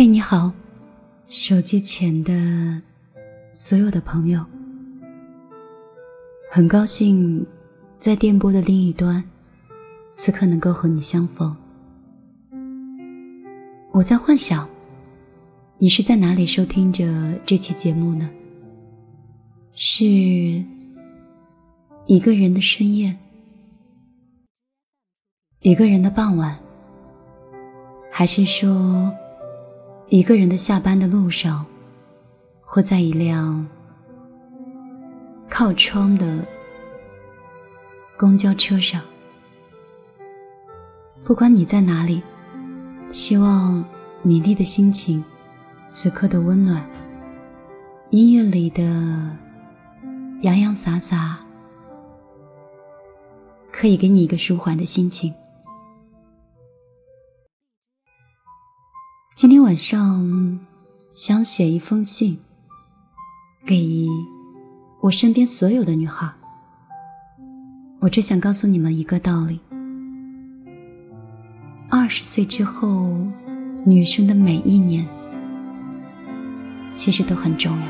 嘿，你好，手机前的所有的朋友，很高兴在电波的另一端，此刻能够和你相逢。我在幻想，你是在哪里收听着这期节目呢？是一个人的深夜，一个人的傍晚，还是说？一个人的下班的路上，或在一辆靠窗的公交车上，不管你在哪里，希望你丽的心情，此刻的温暖，音乐里的洋洋洒洒，可以给你一个舒缓的心情。今天晚上想写一封信给我身边所有的女孩。我只想告诉你们一个道理：二十岁之后，女生的每一年其实都很重要。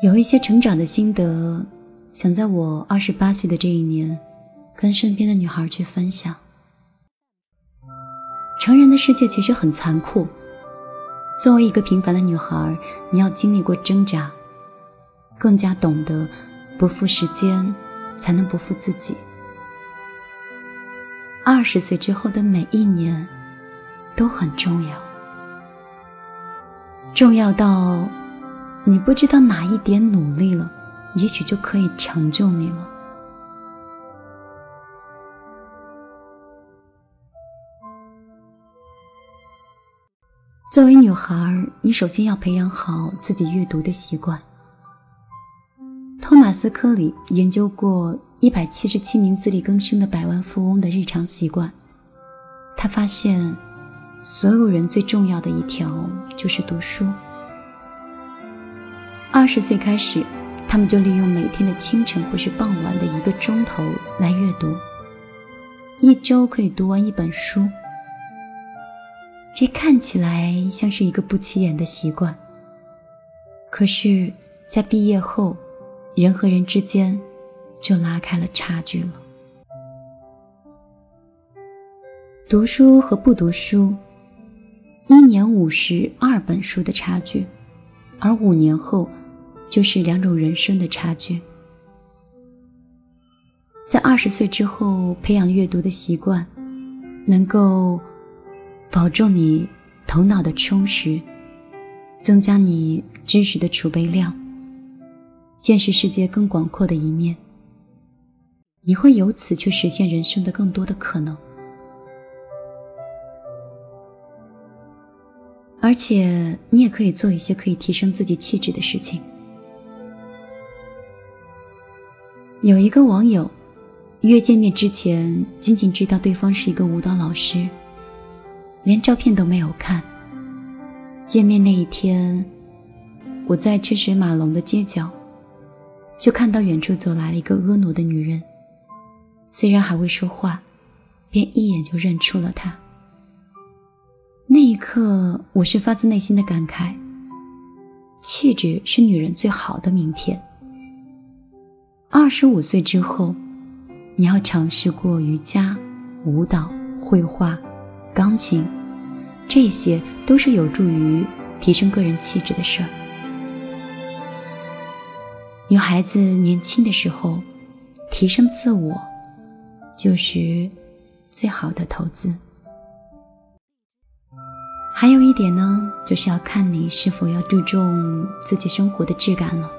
有一些成长的心得。想在我二十八岁的这一年，跟身边的女孩去分享。成人的世界其实很残酷。作为一个平凡的女孩，你要经历过挣扎，更加懂得不负时间，才能不负自己。二十岁之后的每一年都很重要，重要到你不知道哪一点努力了。也许就可以成就你了。作为女孩，你首先要培养好自己阅读的习惯。托马斯·科里研究过一百七十七名自力更生的百万富翁的日常习惯，他发现，所有人最重要的一条就是读书。二十岁开始。他们就利用每天的清晨或是傍晚的一个钟头来阅读，一周可以读完一本书。这看起来像是一个不起眼的习惯，可是，在毕业后，人和人之间就拉开了差距了。读书和不读书，一年五十二本书的差距，而五年后。就是两种人生的差距。在二十岁之后培养阅读的习惯，能够保证你头脑的充实，增加你知识的储备量，见识世界更广阔的一面。你会由此去实现人生的更多的可能，而且你也可以做一些可以提升自己气质的事情。有一个网友约见面之前，仅仅知道对方是一个舞蹈老师，连照片都没有看。见面那一天，我在车水马龙的街角，就看到远处走来了一个婀娜的女人。虽然还未说话，便一眼就认出了她。那一刻，我是发自内心的感慨：气质是女人最好的名片。二十五岁之后，你要尝试过瑜伽、舞蹈、绘画、钢琴，这些都是有助于提升个人气质的事儿。女孩子年轻的时候，提升自我就是最好的投资。还有一点呢，就是要看你是否要注重自己生活的质感了。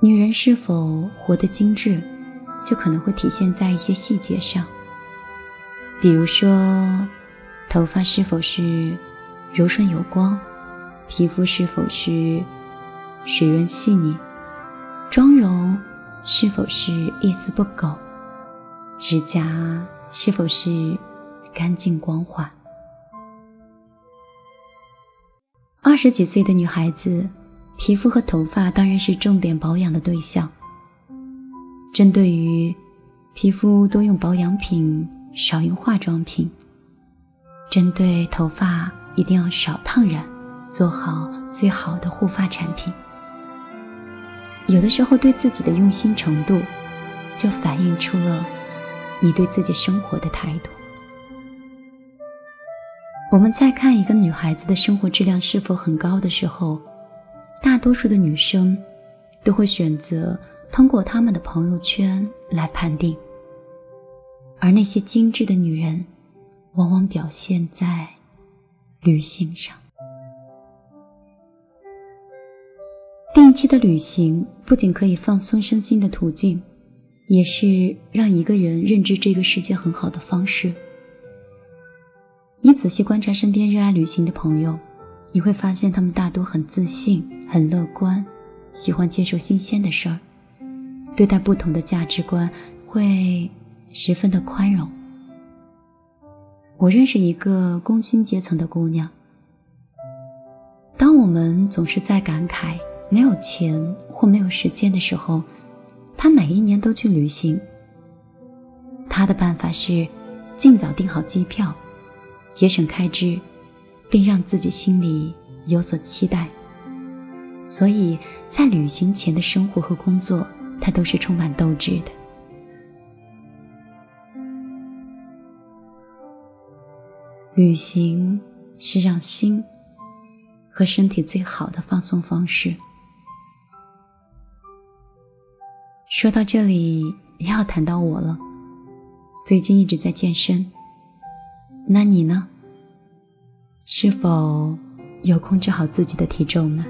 女人是否活得精致，就可能会体现在一些细节上，比如说头发是否是柔顺有光，皮肤是否是水润细腻，妆容是否是一丝不苟，指甲是否是干净光滑。二十几岁的女孩子。皮肤和头发当然是重点保养的对象。针对于皮肤多用保养品，少用化妆品。针对头发，一定要少烫染，做好最好的护发产品。有的时候，对自己的用心程度，就反映出了你对自己生活的态度。我们在看一个女孩子的生活质量是否很高的时候，大多数的女生都会选择通过他们的朋友圈来判定，而那些精致的女人，往往表现在旅行上。定期的旅行不仅可以放松身心的途径，也是让一个人认知这个世界很好的方式。你仔细观察身边热爱旅行的朋友，你会发现他们大多很自信、很乐观，喜欢接受新鲜的事儿，对待不同的价值观会十分的宽容。我认识一个工薪阶层的姑娘，当我们总是在感慨没有钱或没有时间的时候，她每一年都去旅行。她的办法是尽早订好机票。节省开支，并让自己心里有所期待，所以在旅行前的生活和工作，他都是充满斗志的。旅行是让心和身体最好的放松方式。说到这里，要谈到我了，最近一直在健身。那你呢？是否有控制好自己的体重呢？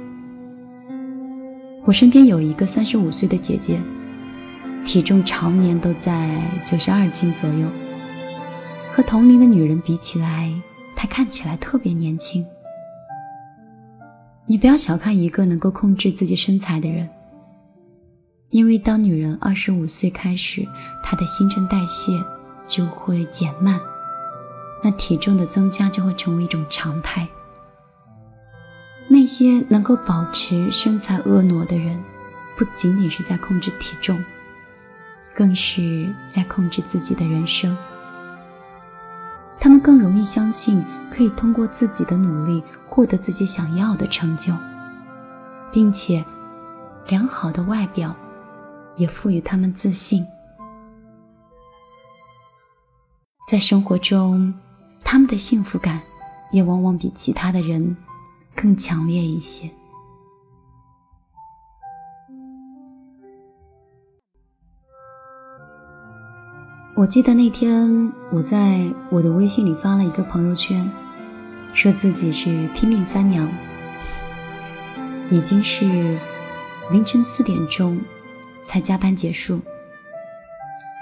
我身边有一个三十五岁的姐姐，体重常年都在九十二斤左右，和同龄的女人比起来，她看起来特别年轻。你不要小看一个能够控制自己身材的人，因为当女人二十五岁开始，她的新陈代谢就会减慢。那体重的增加就会成为一种常态。那些能够保持身材婀娜的人，不仅仅是在控制体重，更是在控制自己的人生。他们更容易相信可以通过自己的努力获得自己想要的成就，并且良好的外表也赋予他们自信。在生活中。他们的幸福感也往往比其他的人更强烈一些。我记得那天我在我的微信里发了一个朋友圈，说自己是拼命三娘，已经是凌晨四点钟才加班结束，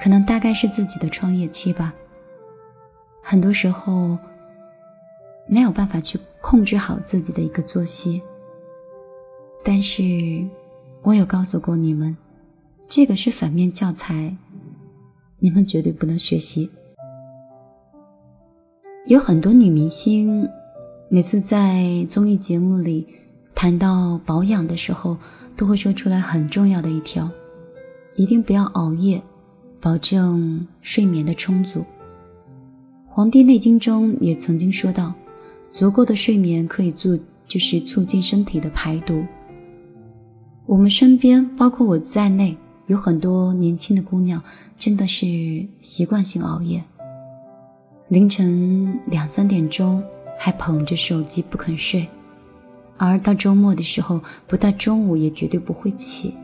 可能大概是自己的创业期吧。很多时候没有办法去控制好自己的一个作息，但是我有告诉过你们，这个是反面教材，你们绝对不能学习。有很多女明星每次在综艺节目里谈到保养的时候，都会说出来很重要的一条：一定不要熬夜，保证睡眠的充足。《黄帝内经》中也曾经说到，足够的睡眠可以做，就是促进身体的排毒。我们身边，包括我在内，有很多年轻的姑娘，真的是习惯性熬夜，凌晨两三点钟还捧着手机不肯睡，而到周末的时候，不到中午也绝对不会起。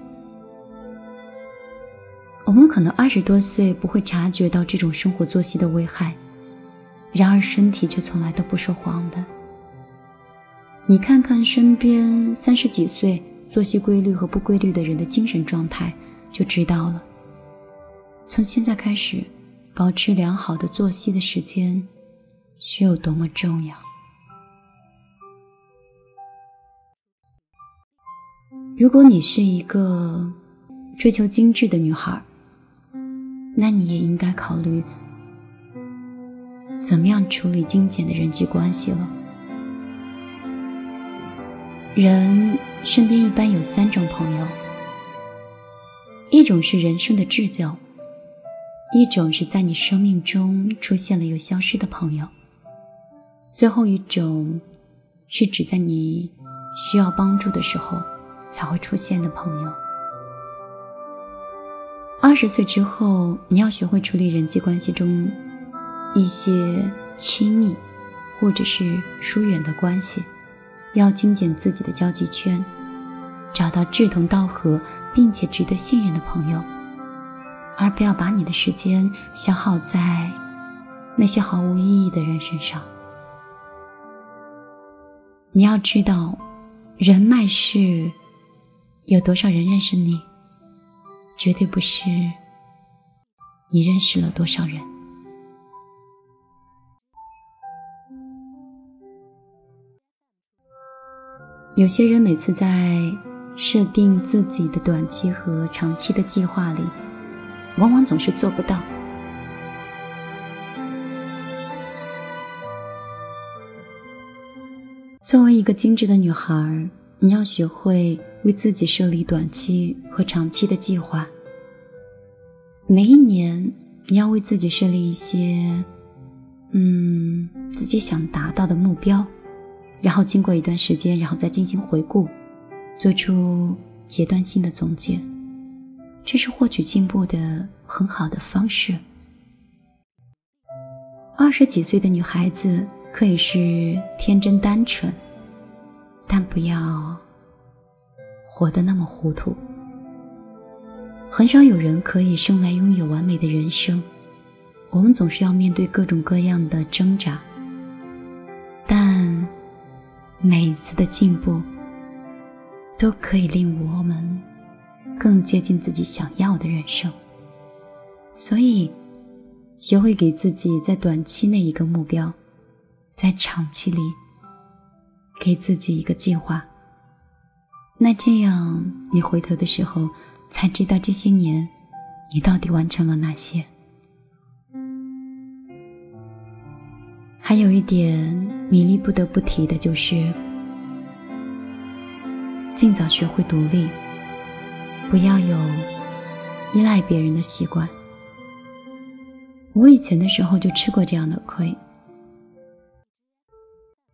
我们可能二十多岁不会察觉到这种生活作息的危害。然而身体却从来都不说谎的。你看看身边三十几岁作息规律和不规律的人的精神状态，就知道了。从现在开始，保持良好的作息的时间是有多么重要。如果你是一个追求精致的女孩，那你也应该考虑。怎么样处理精简的人际关系了？人身边一般有三种朋友，一种是人生的至交，一种是在你生命中出现了又消失的朋友，最后一种是指在你需要帮助的时候才会出现的朋友。二十岁之后，你要学会处理人际关系中一些亲密或者是疏远的关系，要精简自己的交际圈，找到志同道合并且值得信任的朋友，而不要把你的时间消耗在那些毫无意义的人身上。你要知道，人脉是有多少人认识你。绝对不是你认识了多少人。有些人每次在设定自己的短期和长期的计划里，往往总是做不到。作为一个精致的女孩，你要学会。为自己设立短期和长期的计划。每一年，你要为自己设立一些，嗯，自己想达到的目标，然后经过一段时间，然后再进行回顾，做出阶段性的总结，这是获取进步的很好的方式。二十几岁的女孩子可以是天真单纯，但不要。活得那么糊涂，很少有人可以生来拥有完美的人生。我们总是要面对各种各样的挣扎，但每一次的进步都可以令我们更接近自己想要的人生。所以，学会给自己在短期内一个目标，在长期里给自己一个计划。那这样，你回头的时候才知道这些年你到底完成了哪些。还有一点，米粒不得不提的就是，尽早学会独立，不要有依赖别人的习惯。我以前的时候就吃过这样的亏，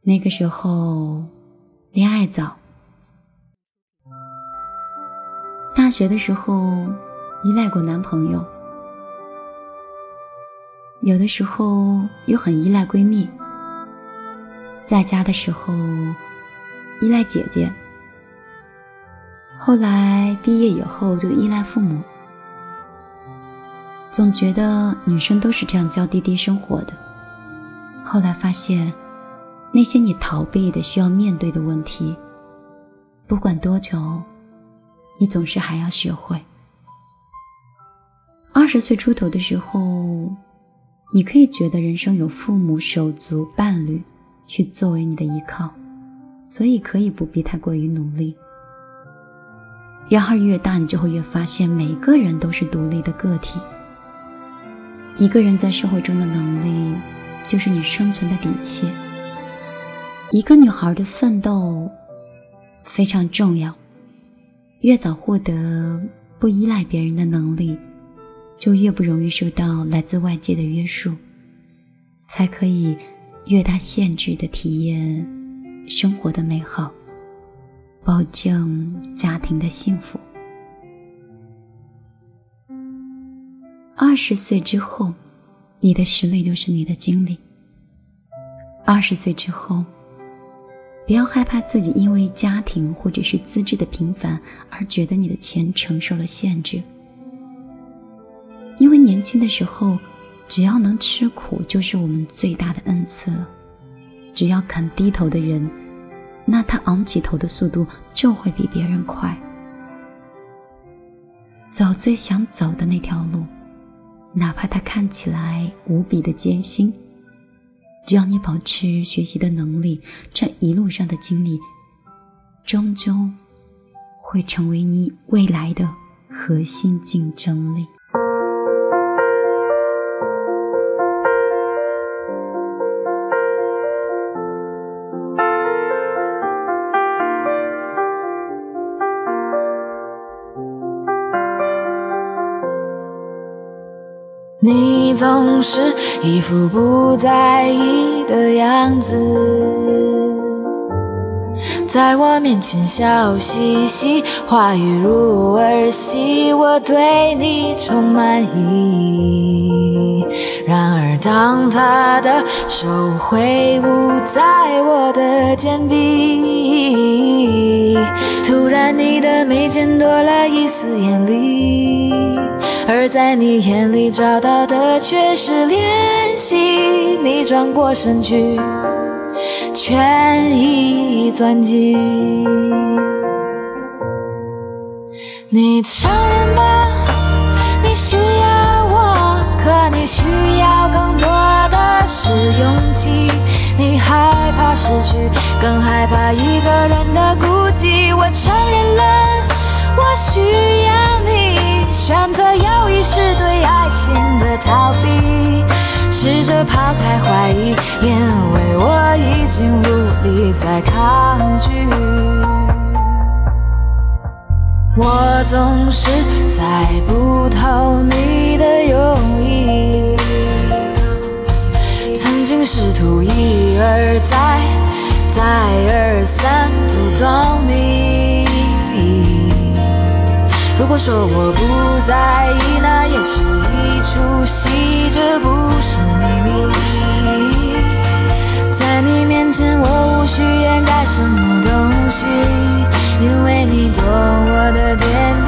那个时候恋爱早。大学的时候依赖过男朋友，有的时候又很依赖闺蜜，在家的时候依赖姐姐，后来毕业以后就依赖父母，总觉得女生都是这样娇滴滴生活的，后来发现那些你逃避的需要面对的问题，不管多久。你总是还要学会。二十岁出头的时候，你可以觉得人生有父母、手足、伴侣去作为你的依靠，所以可以不必太过于努力。然而越大，你就会越发现，每个人都是独立的个体。一个人在社会中的能力，就是你生存的底气。一个女孩的奋斗非常重要。越早获得不依赖别人的能力，就越不容易受到来自外界的约束，才可以越大限制的体验生活的美好，保证家庭的幸福。二十岁之后，你的实力就是你的经历。二十岁之后。不要害怕自己因为家庭或者是资质的平凡而觉得你的钱承受了限制，因为年轻的时候，只要能吃苦就是我们最大的恩赐了。只要肯低头的人，那他昂起头的速度就会比别人快。走最想走的那条路，哪怕它看起来无比的艰辛。只要你保持学习的能力，这一路上的经历，终究会成为你未来的核心竞争力。你总是一副不在意的样子。在我面前笑嘻嘻，话语如儿戏，我对你充满疑。然而当他的手挥舞在我的肩臂，突然你的眉间多了一丝眼力，而在你眼里找到的却是怜惜。你转过身去。全意钻进你承认吧，你需要我，可你需要更多的是勇气。你害怕失去，更害怕一个人的孤寂。我承认了，我需要你，选择犹豫是对爱情的逃避。试着抛开怀疑，因为我已经无力再抗拒。我总是猜不透你的用意，曾经试图一而再、再而三读懂你。如果说我不在意，那也是一出戏，这不是秘密。在你面前，我无需掩盖什么东西，因为你懂我的点滴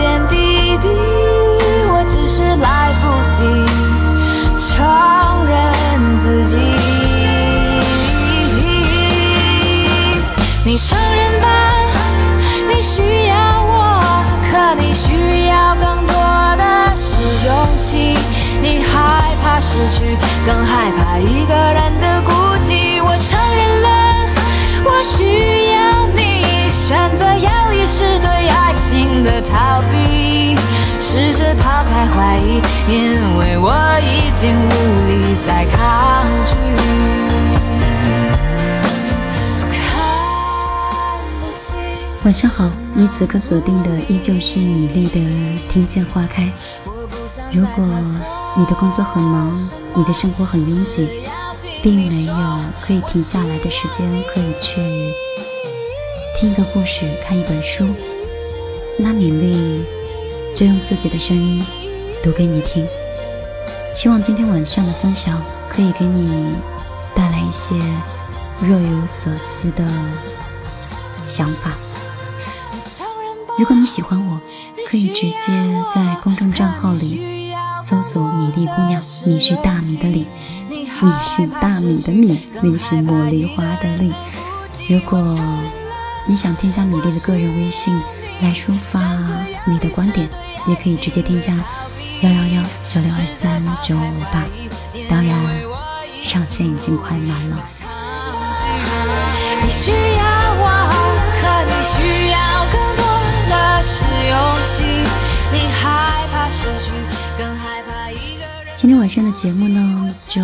晚上好，你此刻锁定的依旧是米粒的《听见花开》。如果你的工作很忙，你的生活很拥挤，并没有可以停下来的时间，可以去听一个故事、看一本书，那米粒就用自己的声音读给你听。希望今天晚上的分享可以给你带来一些若有所思的想法。如果你喜欢我，可以直接在公众账号里搜索“米粒姑娘”，米是大米的米，米是大米的米，粒是茉莉花的粒。如果你想添加米粒的个人微信来抒发你的观点，也可以直接添加幺幺幺九六二三九五八。当然，上线已经快满了。你需要你害怕失去，更害怕一个。今天晚上的节目呢，就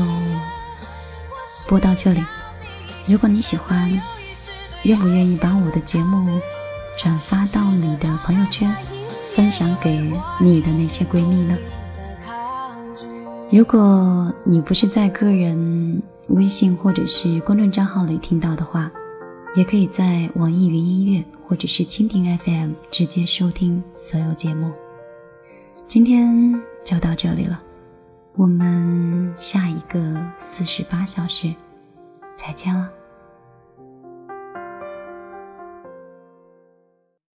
播到这里。如果你喜欢，愿不愿意把我的节目转发到你的朋友圈，分享给你的那些闺蜜呢？如果你不是在个人微信或者是公众账号里听到的话，也可以在网易云音乐或者是蜻蜓 FM 直接收听所有节目。今天就到这里了，我们下一个四十八小时再见了。